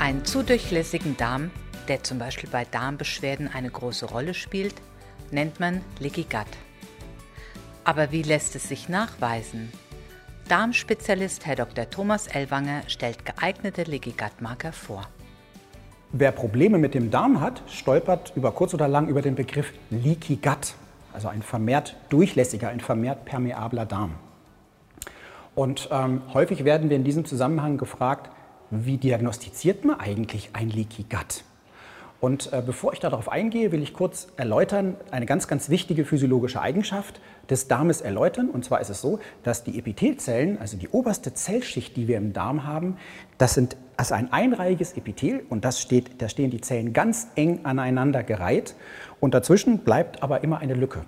Einen zu durchlässigen Darm, der zum Beispiel bei Darmbeschwerden eine große Rolle spielt, nennt man Leaky Gut. Aber wie lässt es sich nachweisen? Darmspezialist Herr Dr. Thomas Ellwanger stellt geeignete Leaky Gut Marker vor. Wer Probleme mit dem Darm hat, stolpert über kurz oder lang über den Begriff Leaky Gut, also ein vermehrt durchlässiger, ein vermehrt permeabler Darm. Und ähm, häufig werden wir in diesem Zusammenhang gefragt, wie diagnostiziert man eigentlich ein Leaky Gut? Und äh, bevor ich darauf eingehe, will ich kurz erläutern, eine ganz, ganz wichtige physiologische Eigenschaft des Darmes erläutern. Und zwar ist es so, dass die Epithelzellen, also die oberste Zellschicht, die wir im Darm haben, das sind also ein einreihiges Epithel und das steht, da stehen die Zellen ganz eng aneinander gereiht. Und dazwischen bleibt aber immer eine Lücke.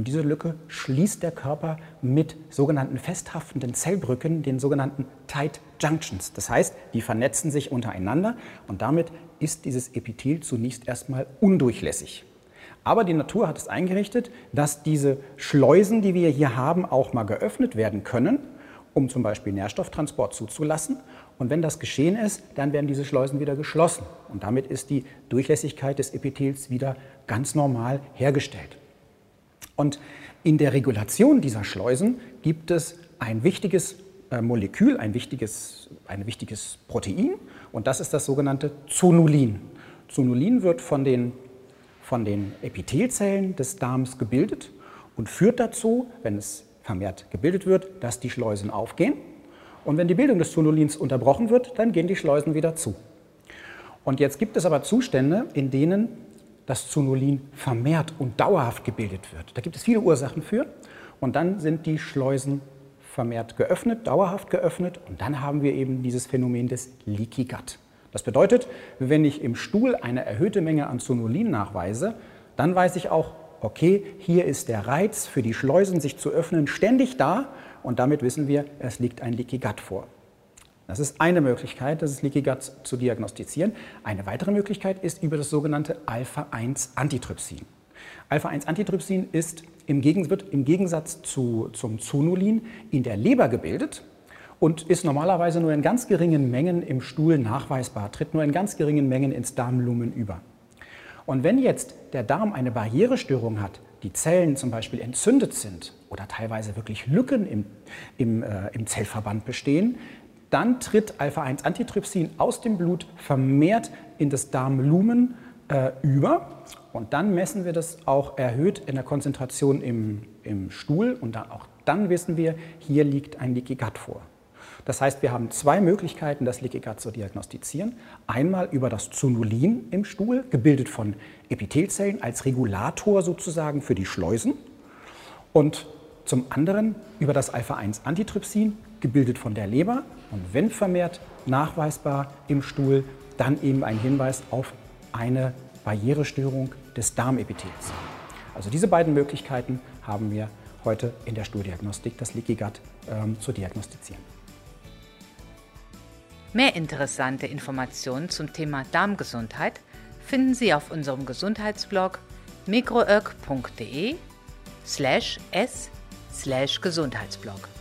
Und diese Lücke schließt der Körper mit sogenannten festhaftenden Zellbrücken, den sogenannten Tight Junctions. Das heißt, die vernetzen sich untereinander und damit ist dieses Epithel zunächst erstmal undurchlässig. Aber die Natur hat es eingerichtet, dass diese Schleusen, die wir hier haben, auch mal geöffnet werden können, um zum Beispiel Nährstofftransport zuzulassen. Und wenn das geschehen ist, dann werden diese Schleusen wieder geschlossen. Und damit ist die Durchlässigkeit des Epithels wieder ganz normal hergestellt. Und in der Regulation dieser Schleusen gibt es ein wichtiges äh, Molekül, ein wichtiges, ein wichtiges Protein und das ist das sogenannte Zonulin. Zonulin wird von den, von den Epithelzellen des Darms gebildet und führt dazu, wenn es vermehrt gebildet wird, dass die Schleusen aufgehen. Und wenn die Bildung des Zonulins unterbrochen wird, dann gehen die Schleusen wieder zu. Und jetzt gibt es aber Zustände, in denen das Zonulin vermehrt und dauerhaft gebildet wird. Da gibt es viele Ursachen für. Und dann sind die Schleusen vermehrt geöffnet, dauerhaft geöffnet und dann haben wir eben dieses Phänomen des Leaky Gut. Das bedeutet, wenn ich im Stuhl eine erhöhte Menge an Zonulin nachweise, dann weiß ich auch, okay, hier ist der Reiz für die Schleusen, sich zu öffnen, ständig da und damit wissen wir, es liegt ein Leaky Gut vor. Das ist eine Möglichkeit, das Leaky Gut zu diagnostizieren. Eine weitere Möglichkeit ist über das sogenannte Alpha-1-Antitrypsin. Alpha-1-Antitrypsin ist im Gegensatz, wird im Gegensatz zu, zum Zonulin in der Leber gebildet und ist normalerweise nur in ganz geringen Mengen im Stuhl nachweisbar, tritt nur in ganz geringen Mengen ins Darmlumen über. Und wenn jetzt der Darm eine Barrierestörung hat, die Zellen zum Beispiel entzündet sind oder teilweise wirklich Lücken im, im, äh, im Zellverband bestehen, dann tritt Alpha-1-Antitrypsin aus dem Blut vermehrt in das Darmlumen äh, über und dann messen wir das auch erhöht in der Konzentration im, im Stuhl und dann, auch dann wissen wir, hier liegt ein Leaky Gut vor. Das heißt, wir haben zwei Möglichkeiten, das Leaky Gut zu diagnostizieren. Einmal über das Zonulin im Stuhl, gebildet von Epithelzellen als Regulator sozusagen für die Schleusen. Und zum anderen über das Alpha-1-Antitrypsin, gebildet von der Leber. Und wenn vermehrt nachweisbar im Stuhl, dann eben ein Hinweis auf eine Barrierestörung des Darmepithels. Also diese beiden Möglichkeiten haben wir heute in der Stuhldiagnostik, das Leaky Gut ähm, zu diagnostizieren. Mehr interessante Informationen zum Thema Darmgesundheit finden Sie auf unserem Gesundheitsblog mikroög.de slash s slash Gesundheitsblog.